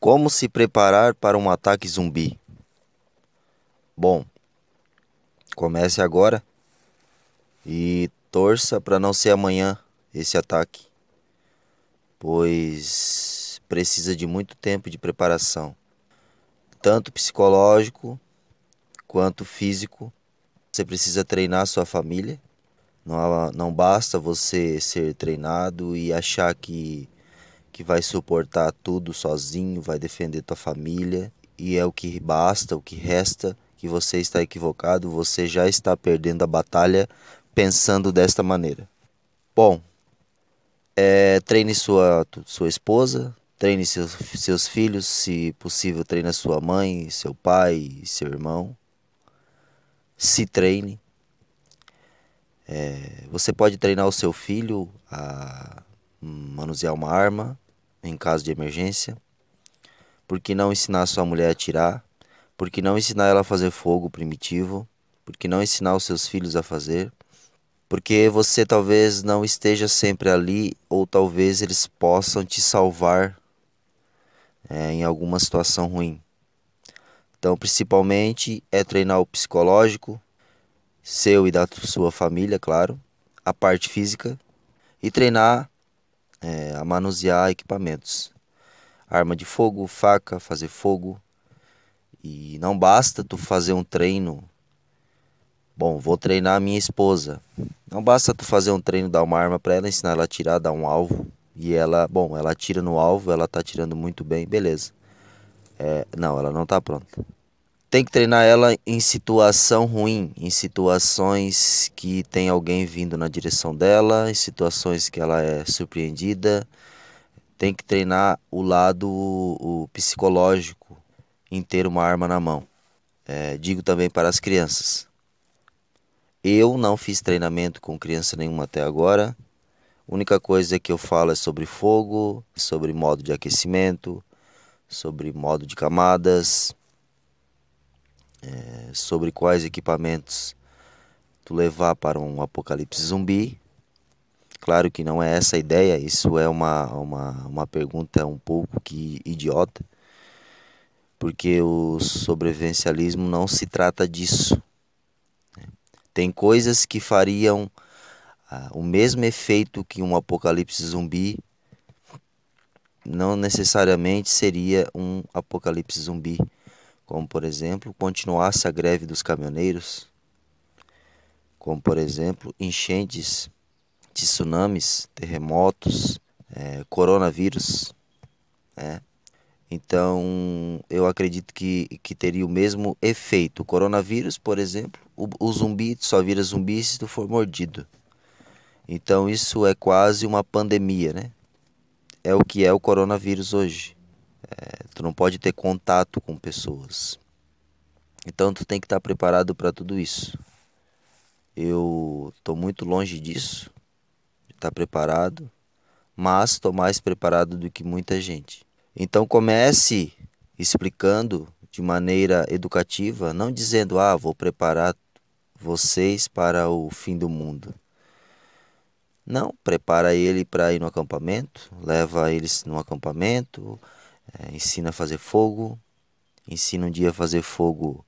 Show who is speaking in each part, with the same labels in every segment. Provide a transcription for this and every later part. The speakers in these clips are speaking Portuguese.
Speaker 1: Como se preparar para um ataque zumbi? Bom, comece agora e torça para não ser amanhã esse ataque, pois precisa de muito tempo de preparação, tanto psicológico quanto físico. Você precisa treinar sua família. Não, não basta você ser treinado e achar que que vai suportar tudo sozinho, vai defender tua família e é o que basta, o que resta, que você está equivocado, você já está perdendo a batalha pensando desta maneira. Bom, é, treine sua, sua esposa, treine seus, seus filhos, se possível, treine sua mãe, seu pai, seu irmão. Se treine. É, você pode treinar o seu filho a manusear uma arma, em caso de emergência? Por que não ensinar sua mulher a atirar? Por que não ensinar ela a fazer fogo primitivo? Por que não ensinar os seus filhos a fazer? Porque você talvez não esteja sempre ali, ou talvez eles possam te salvar é, em alguma situação ruim. Então, principalmente, é treinar o psicológico, seu e da sua família, claro, a parte física, e treinar é, a manusear equipamentos. Arma de fogo, faca, fazer fogo. E não basta tu fazer um treino. Bom, vou treinar a minha esposa. Não basta tu fazer um treino, dar uma arma para ela, ensinar ela a atirar, dar um alvo. E ela, bom, ela atira no alvo, ela tá atirando muito bem, beleza. É, não, ela não tá pronta tem que treinar ela em situação ruim, em situações que tem alguém vindo na direção dela, em situações que ela é surpreendida. Tem que treinar o lado o psicológico em ter uma arma na mão. É, digo também para as crianças. Eu não fiz treinamento com criança nenhuma até agora. A única coisa que eu falo é sobre fogo, sobre modo de aquecimento, sobre modo de camadas, é, sobre quais equipamentos tu levar para um apocalipse zumbi. Claro que não é essa a ideia, isso é uma, uma, uma pergunta um pouco que idiota, porque o sobrevivencialismo não se trata disso. Né? Tem coisas que fariam ah, o mesmo efeito que um apocalipse zumbi, não necessariamente seria um apocalipse zumbi como por exemplo, continuasse a greve dos caminhoneiros, como por exemplo, enchentes, tsunamis, terremotos, é, coronavírus. Né? Então, eu acredito que, que teria o mesmo efeito. O coronavírus, por exemplo, o, o zumbi só vira zumbi se tu for mordido. Então, isso é quase uma pandemia, né? É o que é o coronavírus hoje. É, tu não pode ter contato com pessoas. Então tu tem que estar preparado para tudo isso. Eu estou muito longe disso, de estar preparado, mas estou mais preparado do que muita gente. Então comece explicando de maneira educativa, não dizendo, ah, vou preparar vocês para o fim do mundo. Não, prepara ele para ir no acampamento, leva eles no acampamento, é, ensina a fazer fogo, ensina um dia a fazer fogo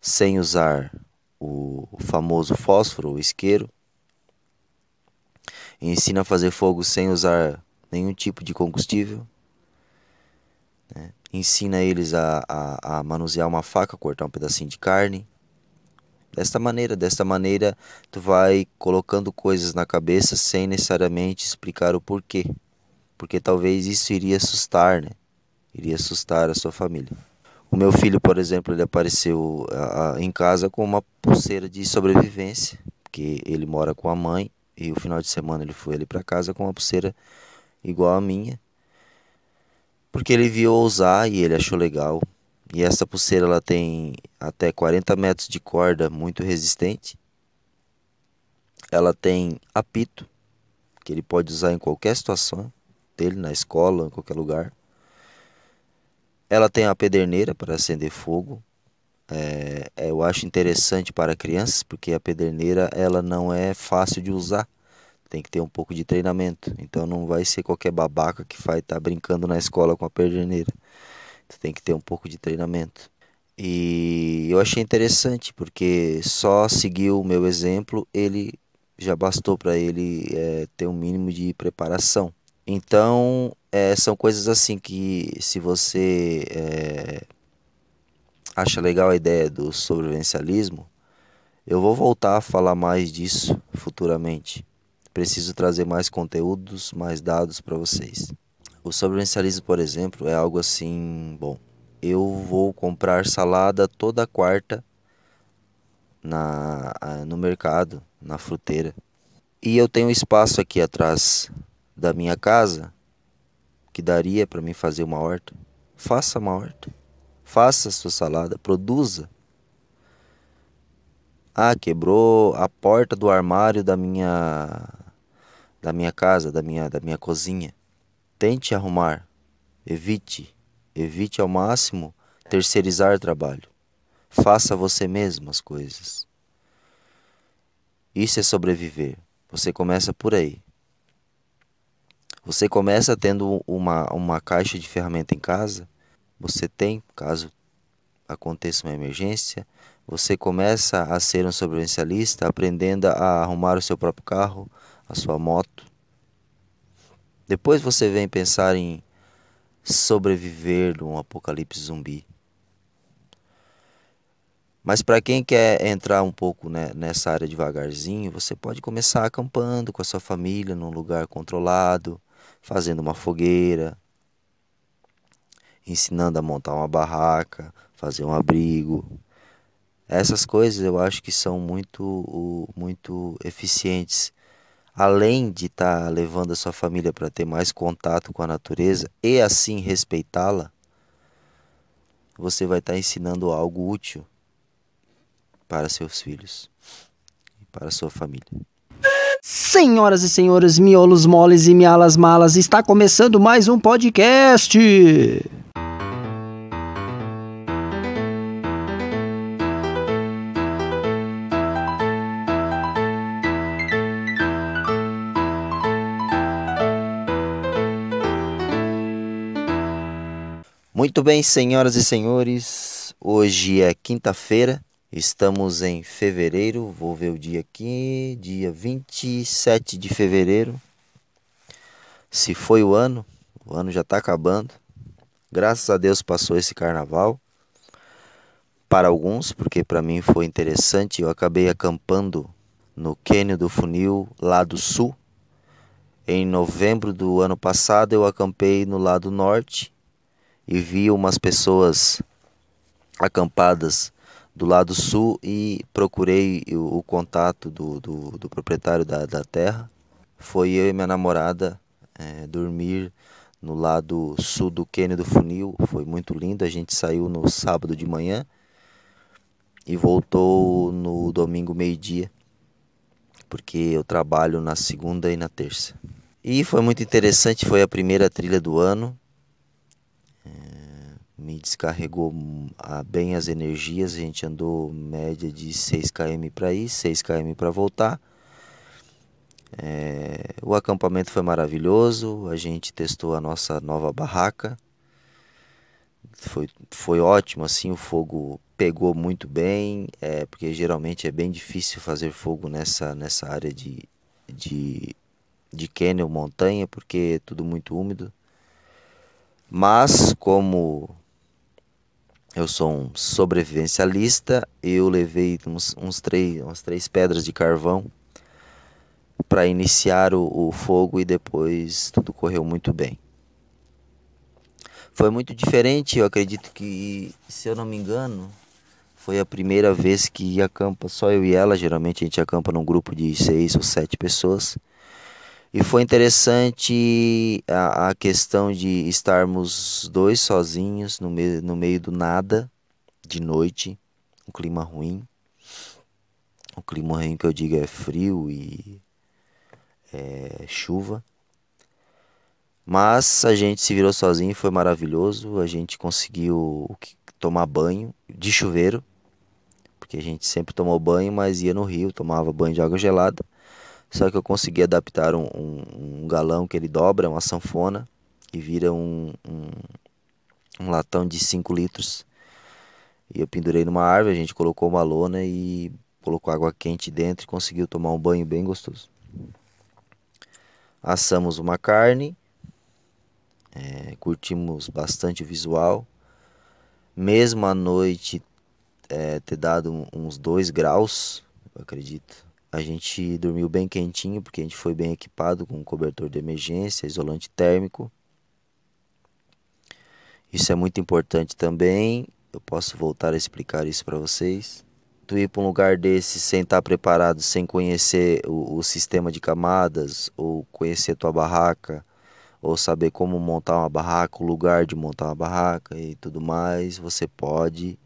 Speaker 1: sem usar o, famoso fósforo, o isqueiro. Ensina a fazer fogo sem usar nenhum tipo de combustível. Né? Ensina eles a, a, a manusear uma faca, cortar um pedacinho de carne. Desta maneira, desta maneira, tu vai colocando coisas na cabeça sem necessariamente explicar o porquê. Porque talvez isso iria assustar, né? Iria assustar a sua família. O meu filho, por exemplo, ele apareceu a, a, em casa com uma pulseira de sobrevivência, porque ele mora com a mãe e o final de semana ele foi ali para casa com uma pulseira igual a minha, porque ele viu usar e ele achou legal. E essa pulseira ela tem até 40 metros de corda, muito resistente. Ela tem apito, que ele pode usar em qualquer situação dele, na escola, em qualquer lugar. Ela tem a pederneira para acender fogo. É, é, eu acho interessante para crianças porque a pederneira ela não é fácil de usar. Tem que ter um pouco de treinamento. Então não vai ser qualquer babaca que vai estar tá brincando na escola com a pederneira. Tu tem que ter um pouco de treinamento. E eu achei interessante porque só seguiu o meu exemplo, ele já bastou para ele é, ter um mínimo de preparação. Então, é, são coisas assim que se você é, acha legal a ideia do sobrevivencialismo, eu vou voltar a falar mais disso futuramente. Preciso trazer mais conteúdos, mais dados para vocês. O sobrevivencialismo, por exemplo, é algo assim, bom. Eu vou comprar salada toda quarta na, no mercado, na fruteira. E eu tenho espaço aqui atrás da minha casa que daria para mim fazer uma horta. Faça uma horta. Faça sua salada, produza. Ah, quebrou a porta do armário da minha da minha casa, da minha da minha cozinha. Tente arrumar. Evite, evite ao máximo terceirizar trabalho. Faça você mesmo as coisas. Isso é sobreviver. Você começa por aí. Você começa tendo uma, uma caixa de ferramenta em casa. Você tem, caso aconteça uma emergência. Você começa a ser um sobrevivencialista, aprendendo a arrumar o seu próprio carro, a sua moto. Depois você vem pensar em sobreviver num apocalipse zumbi. Mas para quem quer entrar um pouco né, nessa área devagarzinho, você pode começar acampando com a sua família num lugar controlado, fazendo uma fogueira, ensinando a montar uma barraca, fazer um abrigo. Essas coisas eu acho que são muito, muito eficientes além de estar tá levando a sua família para ter mais contato com a natureza e assim respeitá-la, você vai estar tá ensinando algo útil para seus filhos e para sua família.
Speaker 2: Senhoras e senhores, miolos moles e mialas malas, está começando mais um podcast.
Speaker 1: Muito bem, senhoras e senhores, hoje é quinta-feira, estamos em fevereiro, vou ver o dia aqui, dia 27 de fevereiro. Se foi o ano, o ano já está acabando. Graças a Deus passou esse carnaval. Para alguns, porque para mim foi interessante, eu acabei acampando no Quênio do Funil, lado sul. Em novembro do ano passado eu acampei no lado norte e vi umas pessoas acampadas do lado sul e procurei o, o contato do, do, do, proprietário da, da terra. Foi eu e minha namorada é, dormir no lado sul do Quênia do Funil. Foi muito lindo. A gente saiu no sábado de manhã e voltou no domingo meio-dia, porque eu trabalho na segunda e na terça. E foi muito interessante, foi a primeira trilha do ano me descarregou bem as energias. A gente andou média de 6 km para ir, 6 km para voltar. É, o acampamento foi maravilhoso. A gente testou a nossa nova barraca. Foi, foi ótimo, assim, o fogo pegou muito bem, é, porque geralmente é bem difícil fazer fogo nessa, nessa área de, de, de canyon, montanha, porque é tudo muito úmido. Mas como eu sou um sobrevivencialista, eu levei uns, uns três, umas três pedras de carvão para iniciar o, o fogo e depois tudo correu muito bem. Foi muito diferente, eu acredito que, se eu não me engano, foi a primeira vez que acampa só eu e ela. Geralmente a gente acampa num grupo de seis ou sete pessoas. E foi interessante a, a questão de estarmos dois sozinhos no, me, no meio do nada, de noite, um clima ruim. O clima ruim que eu digo é frio e é, chuva. Mas a gente se virou sozinho, foi maravilhoso. A gente conseguiu tomar banho de chuveiro, porque a gente sempre tomou banho, mas ia no rio, tomava banho de água gelada. Só que eu consegui adaptar um, um, um galão que ele dobra, uma sanfona, e vira um, um, um latão de 5 litros. E eu pendurei numa árvore, a gente colocou uma lona e colocou água quente dentro e conseguiu tomar um banho bem gostoso. Assamos uma carne, é, curtimos bastante o visual. Mesmo à noite é, ter dado uns 2 graus, eu acredito. A gente dormiu bem quentinho porque a gente foi bem equipado com cobertor de emergência, isolante térmico. Isso é muito importante também. Eu posso voltar a explicar isso para vocês. Tu ir para um lugar desse sem estar tá preparado, sem conhecer o, o sistema de camadas, ou conhecer tua barraca, ou saber como montar uma barraca, o lugar de montar uma barraca e tudo mais, você pode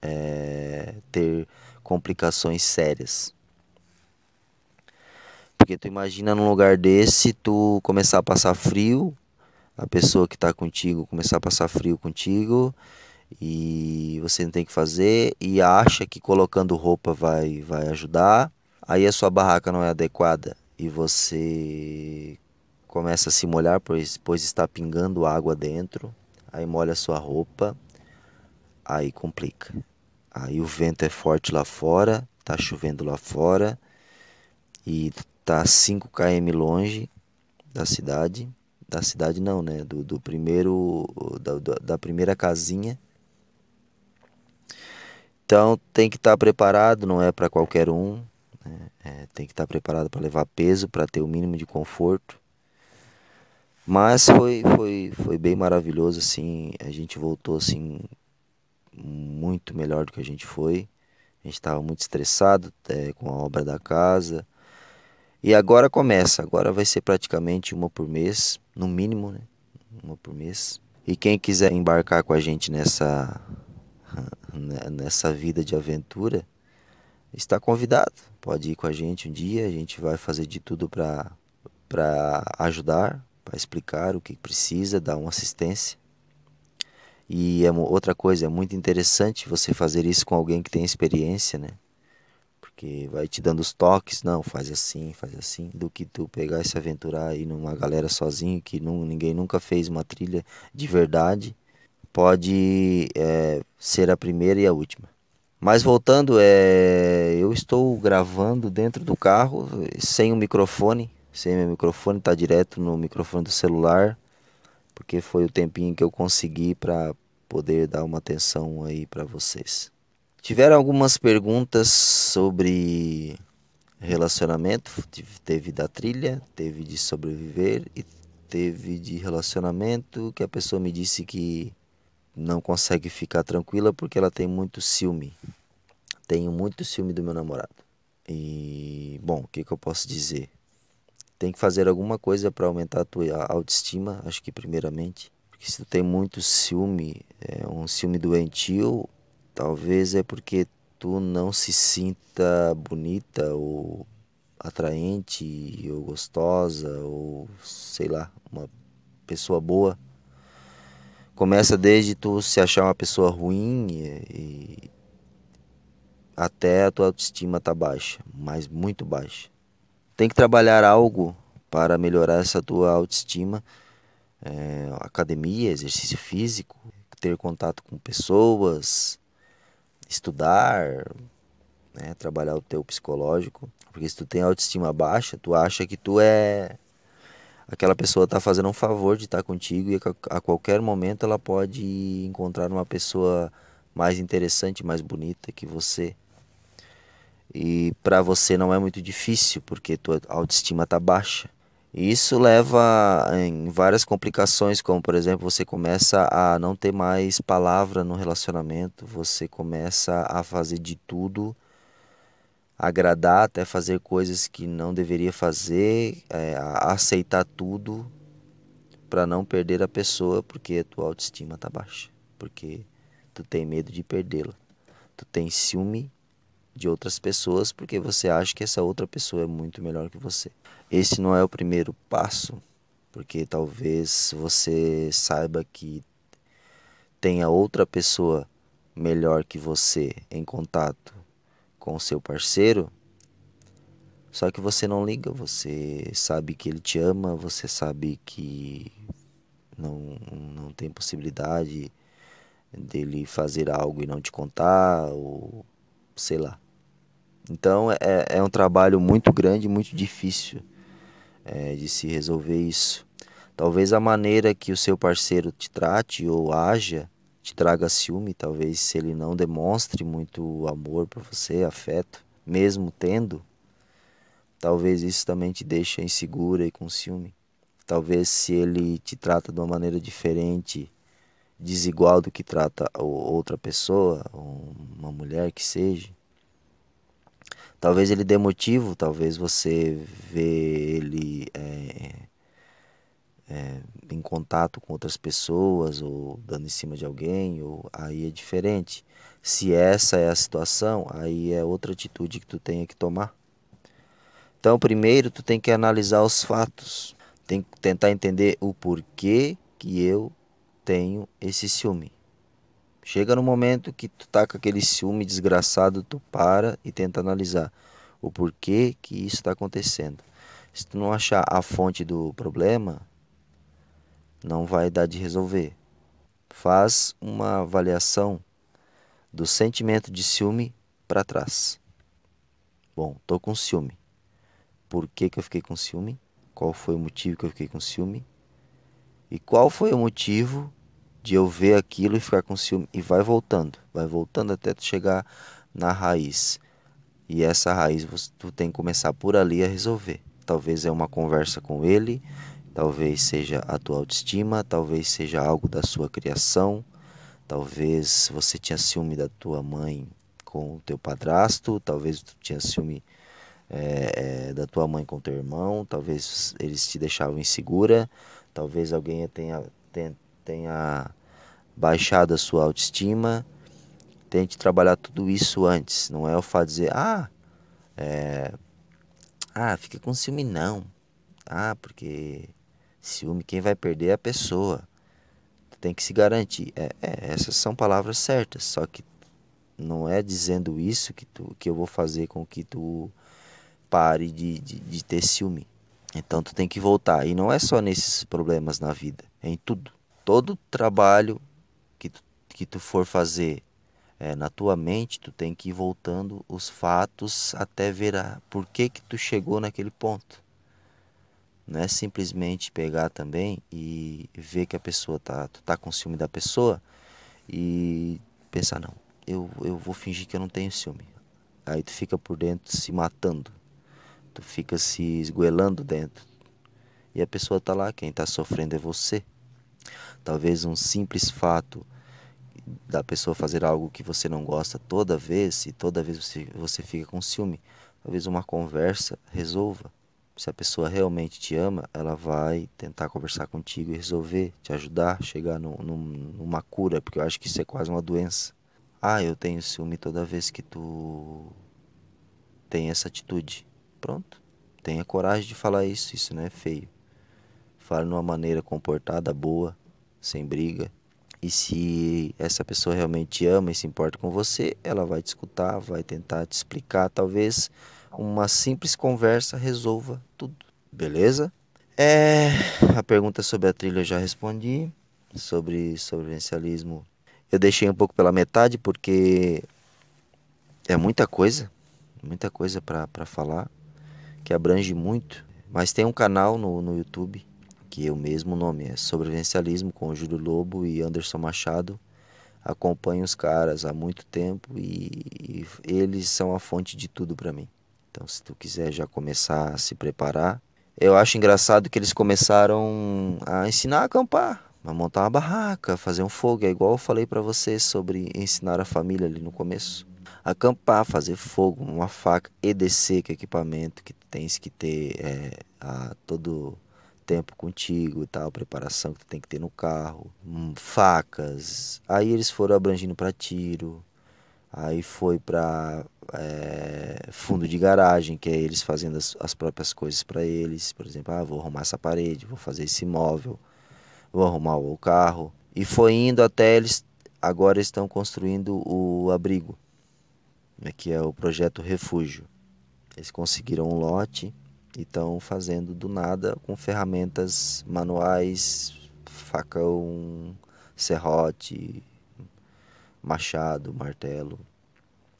Speaker 1: é, ter complicações sérias. Porque tu imagina num lugar desse, tu começar a passar frio, a pessoa que está contigo começar a passar frio contigo e você não tem que fazer e acha que colocando roupa vai vai ajudar. Aí a sua barraca não é adequada e você começa a se molhar pois, pois está pingando água dentro. Aí molha a sua roupa, aí complica. Aí o vento é forte lá fora, tá chovendo lá fora e tá 5 km longe da cidade da cidade não, né? Do, do primeiro da, da primeira casinha. Então tem que estar tá preparado, não é para qualquer um. Né? É, tem que estar tá preparado para levar peso, para ter o mínimo de conforto. Mas foi, foi, foi bem maravilhoso, assim. A gente voltou assim muito melhor do que a gente foi. A gente estava muito estressado é, com a obra da casa. E agora começa, agora vai ser praticamente uma por mês, no mínimo, né? Uma por mês. E quem quiser embarcar com a gente nessa nessa vida de aventura, está convidado. Pode ir com a gente um dia, a gente vai fazer de tudo para para ajudar, para explicar o que precisa, dar uma assistência. E é outra coisa, é muito interessante você fazer isso com alguém que tem experiência, né? Porque vai te dando os toques, não, faz assim, faz assim, do que tu pegar e se aventurar aí numa galera sozinho, que não, ninguém nunca fez uma trilha de verdade, pode é, ser a primeira e a última. Mas voltando, é, eu estou gravando dentro do carro, sem o microfone, sem meu microfone, está direto no microfone do celular, porque foi o tempinho que eu consegui para poder dar uma atenção aí para vocês. Tiveram algumas perguntas sobre relacionamento, teve da trilha, teve de sobreviver e teve de relacionamento que a pessoa me disse que não consegue ficar tranquila porque ela tem muito ciúme. Tenho muito ciúme do meu namorado. E bom, o que, que eu posso dizer? Tem que fazer alguma coisa para aumentar a tua autoestima, acho que primeiramente. Porque se tu tem muito ciúme, é um ciúme doentio, Talvez é porque tu não se sinta bonita ou atraente ou gostosa ou sei lá, uma pessoa boa. Começa desde tu se achar uma pessoa ruim e, até a tua autoestima tá baixa, mas muito baixa. Tem que trabalhar algo para melhorar essa tua autoestima. É, academia, exercício físico, ter contato com pessoas, estudar, né, trabalhar o teu psicológico, porque se tu tem autoestima baixa, tu acha que tu é aquela pessoa tá fazendo um favor de estar tá contigo e a qualquer momento ela pode encontrar uma pessoa mais interessante, mais bonita que você. E para você não é muito difícil, porque tua autoestima tá baixa. Isso leva em várias complicações, como por exemplo, você começa a não ter mais palavra no relacionamento, você começa a fazer de tudo, agradar, até fazer coisas que não deveria fazer, é, aceitar tudo para não perder a pessoa, porque a tua autoestima tá baixa, porque tu tem medo de perdê-la. Tu tem ciúme de outras pessoas porque você acha que essa outra pessoa é muito melhor que você. Esse não é o primeiro passo, porque talvez você saiba que tenha outra pessoa melhor que você em contato com o seu parceiro, só que você não liga, você sabe que ele te ama, você sabe que não, não tem possibilidade dele fazer algo e não te contar, ou sei lá. Então é, é um trabalho muito grande, muito difícil é, de se resolver isso. Talvez a maneira que o seu parceiro te trate ou haja te traga ciúme, talvez se ele não demonstre muito amor por você, afeto, mesmo tendo, talvez isso também te deixe insegura e com ciúme. Talvez se ele te trata de uma maneira diferente, desigual do que trata outra pessoa, uma mulher que seja, talvez ele dê motivo, talvez você vê ele é, é, em contato com outras pessoas ou dando em cima de alguém, ou aí é diferente. Se essa é a situação, aí é outra atitude que tu tem que tomar. Então, primeiro tu tem que analisar os fatos, tem que tentar entender o porquê que eu tenho esse ciúme. Chega no momento que tu tá com aquele ciúme desgraçado, tu para e tenta analisar o porquê que isso está acontecendo. Se tu não achar a fonte do problema, não vai dar de resolver. Faz uma avaliação do sentimento de ciúme para trás. Bom, tô com ciúme. Por que, que eu fiquei com ciúme? Qual foi o motivo que eu fiquei com ciúme? E qual foi o motivo de eu ver aquilo e ficar com ciúme? E vai voltando, vai voltando até tu chegar na raiz. E essa raiz tu tem que começar por ali a resolver. Talvez é uma conversa com ele, Talvez seja a tua autoestima, talvez seja algo da sua criação, talvez você tinha ciúme da tua mãe com o teu padrasto, talvez tu tinha ciúme é, é, da tua mãe com teu irmão, talvez eles te deixavam insegura, talvez alguém tenha, tenha, tenha baixado a sua autoestima. Tente trabalhar tudo isso antes, não é o fato de dizer, ah, é, ah, fica com ciúme não, ah, porque Ciúme, quem vai perder é a pessoa. Tem que se garantir. É, é, essas são palavras certas, só que não é dizendo isso que, tu, que eu vou fazer com que tu pare de, de, de ter ciúme. Então tu tem que voltar. E não é só nesses problemas na vida, é em tudo. Todo trabalho que tu, que tu for fazer é, na tua mente, tu tem que ir voltando os fatos até ver a, por que que tu chegou naquele ponto. Não é simplesmente pegar também e ver que a pessoa tá, tu tá com ciúme da pessoa e pensar, não, eu, eu vou fingir que eu não tenho ciúme. Aí tu fica por dentro se matando. Tu fica se esgoelando dentro. E a pessoa tá lá, quem tá sofrendo é você. Talvez um simples fato da pessoa fazer algo que você não gosta toda vez e toda vez você, você fica com ciúme. Talvez uma conversa resolva se a pessoa realmente te ama, ela vai tentar conversar contigo e resolver, te ajudar, chegar no, no, numa cura, porque eu acho que isso é quase uma doença. Ah, eu tenho ciúme toda vez que tu tem essa atitude. Pronto. Tenha coragem de falar isso, isso não é feio. Fale de uma maneira comportada, boa, sem briga. E se essa pessoa realmente te ama e se importa com você, ela vai te escutar, vai tentar te explicar, talvez uma simples conversa resolva tudo, beleza? É, a pergunta sobre a trilha eu já respondi, sobre sobrevivencialismo eu deixei um pouco pela metade porque é muita coisa, muita coisa para falar, que abrange muito. Mas tem um canal no, no YouTube, que é o mesmo nome, é Sobrevivencialismo, com Júlio Lobo e Anderson Machado. Acompanho os caras há muito tempo e, e eles são a fonte de tudo para mim. Então, se tu quiser já começar a se preparar, eu acho engraçado que eles começaram a ensinar a acampar, a montar uma barraca, fazer um fogo. É igual eu falei para vocês sobre ensinar a família ali no começo. Acampar, fazer fogo, uma faca e descer com equipamento que tens que ter é, a todo tempo contigo e tal, preparação que tu tem que ter no carro, hum, facas. Aí eles foram abrangindo para tiro, Aí foi para é, fundo de garagem, que é eles fazendo as, as próprias coisas para eles. Por exemplo, ah, vou arrumar essa parede, vou fazer esse móvel, vou arrumar o carro. E foi indo até eles, agora estão construindo o abrigo, né, que é o projeto Refúgio. Eles conseguiram um lote e estão fazendo do nada com ferramentas manuais, facão, serrote, machado, martelo,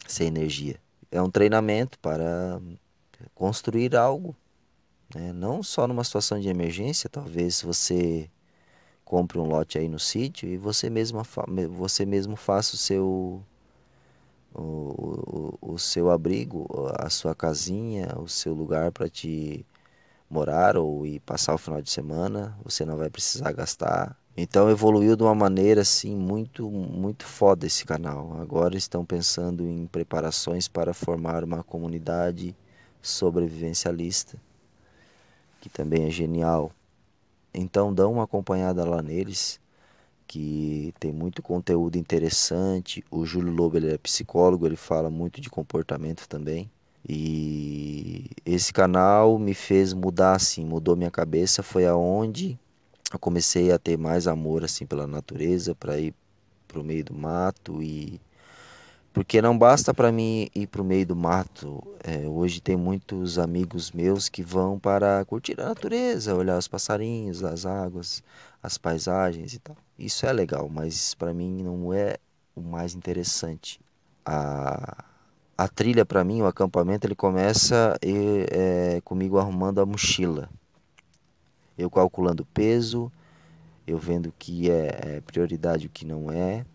Speaker 1: sem energia. É um treinamento para construir algo, né? não só numa situação de emergência, talvez você compre um lote aí no sítio e você mesmo, você mesmo faça o seu o, o, o seu abrigo, a sua casinha, o seu lugar para te morar ou ir passar o final de semana, você não vai precisar gastar. Então evoluiu de uma maneira assim muito muito foda esse canal. Agora estão pensando em preparações para formar uma comunidade sobrevivencialista, que também é genial. Então dão uma acompanhada lá neles, que tem muito conteúdo interessante. O Júlio Lobo ele é psicólogo, ele fala muito de comportamento também. E esse canal me fez mudar assim, mudou minha cabeça, foi aonde eu comecei a ter mais amor assim pela natureza, para ir pro meio do mato e porque não basta para mim ir para o meio do mato. É, hoje tem muitos amigos meus que vão para curtir a natureza, olhar os passarinhos, as águas, as paisagens e tal. Isso é legal, mas para mim não é o mais interessante. A, a trilha para mim, o acampamento, ele começa e, é, comigo arrumando a mochila. Eu calculando peso, eu vendo o que é, é prioridade e o que não é,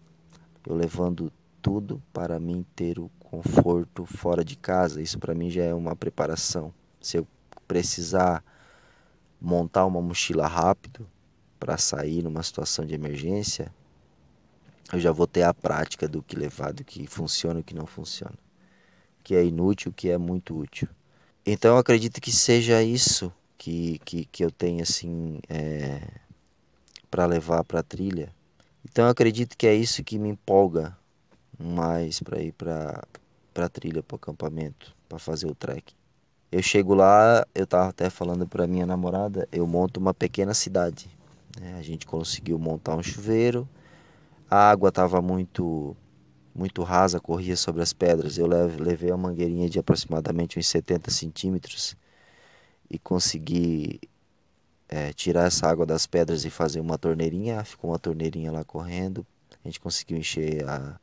Speaker 1: eu levando tudo para mim ter o conforto fora de casa. Isso para mim já é uma preparação. Se eu precisar montar uma mochila rápido para sair numa situação de emergência, eu já vou ter a prática do que levar, do que funciona e o que não funciona. O que é inútil, o que é muito útil. Então eu acredito que seja isso que, que, que eu tenho assim é, para levar para a trilha. Então eu acredito que é isso que me empolga mais para ir para para trilha, para o acampamento, para fazer o trek. Eu chego lá, eu tava até falando para minha namorada, eu monto uma pequena cidade. Né? A gente conseguiu montar um chuveiro, a água estava muito muito rasa, corria sobre as pedras. Eu levei uma mangueirinha de aproximadamente uns 70 centímetros e consegui é, tirar essa água das pedras e fazer uma torneirinha. Ficou uma torneirinha lá correndo. A gente conseguiu encher a,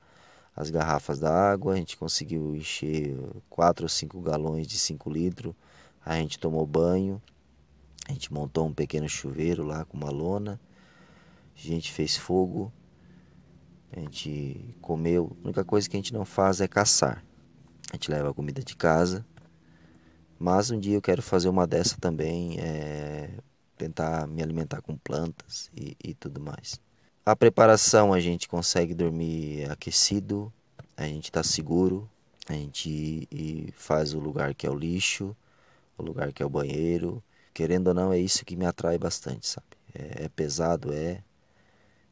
Speaker 1: as garrafas da água, a gente conseguiu encher 4 ou 5 galões de 5 litros, a gente tomou banho, a gente montou um pequeno chuveiro lá com uma lona, a gente fez fogo, a gente comeu. A única coisa que a gente não faz é caçar. A gente leva a comida de casa. Mas um dia eu quero fazer uma dessa também, é, tentar me alimentar com plantas e, e tudo mais. A preparação a gente consegue dormir aquecido, a gente está seguro, a gente faz o lugar que é o lixo, o lugar que é o banheiro. Querendo ou não, é isso que me atrai bastante, sabe? É, é pesado, é.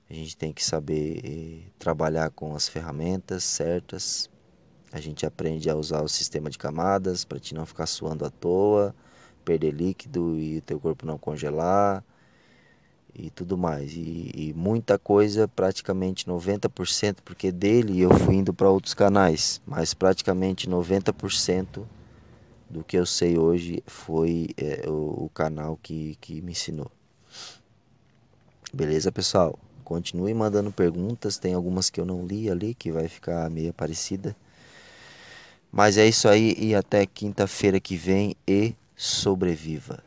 Speaker 1: A gente tem que saber eh, trabalhar com as ferramentas certas. A gente aprende a usar o sistema de camadas para te não ficar suando à toa, perder líquido e o teu corpo não congelar e tudo mais. E, e, muita coisa, praticamente 90%, porque dele eu fui indo para outros canais, mas praticamente 90% do que eu sei hoje foi é, o, o, canal que, que me ensinou. Beleza, pessoal? Continue mandando perguntas, tem algumas que eu não li ali, que vai ficar meio parecida. Mas é isso aí e até quinta-feira que vem e sobreviva.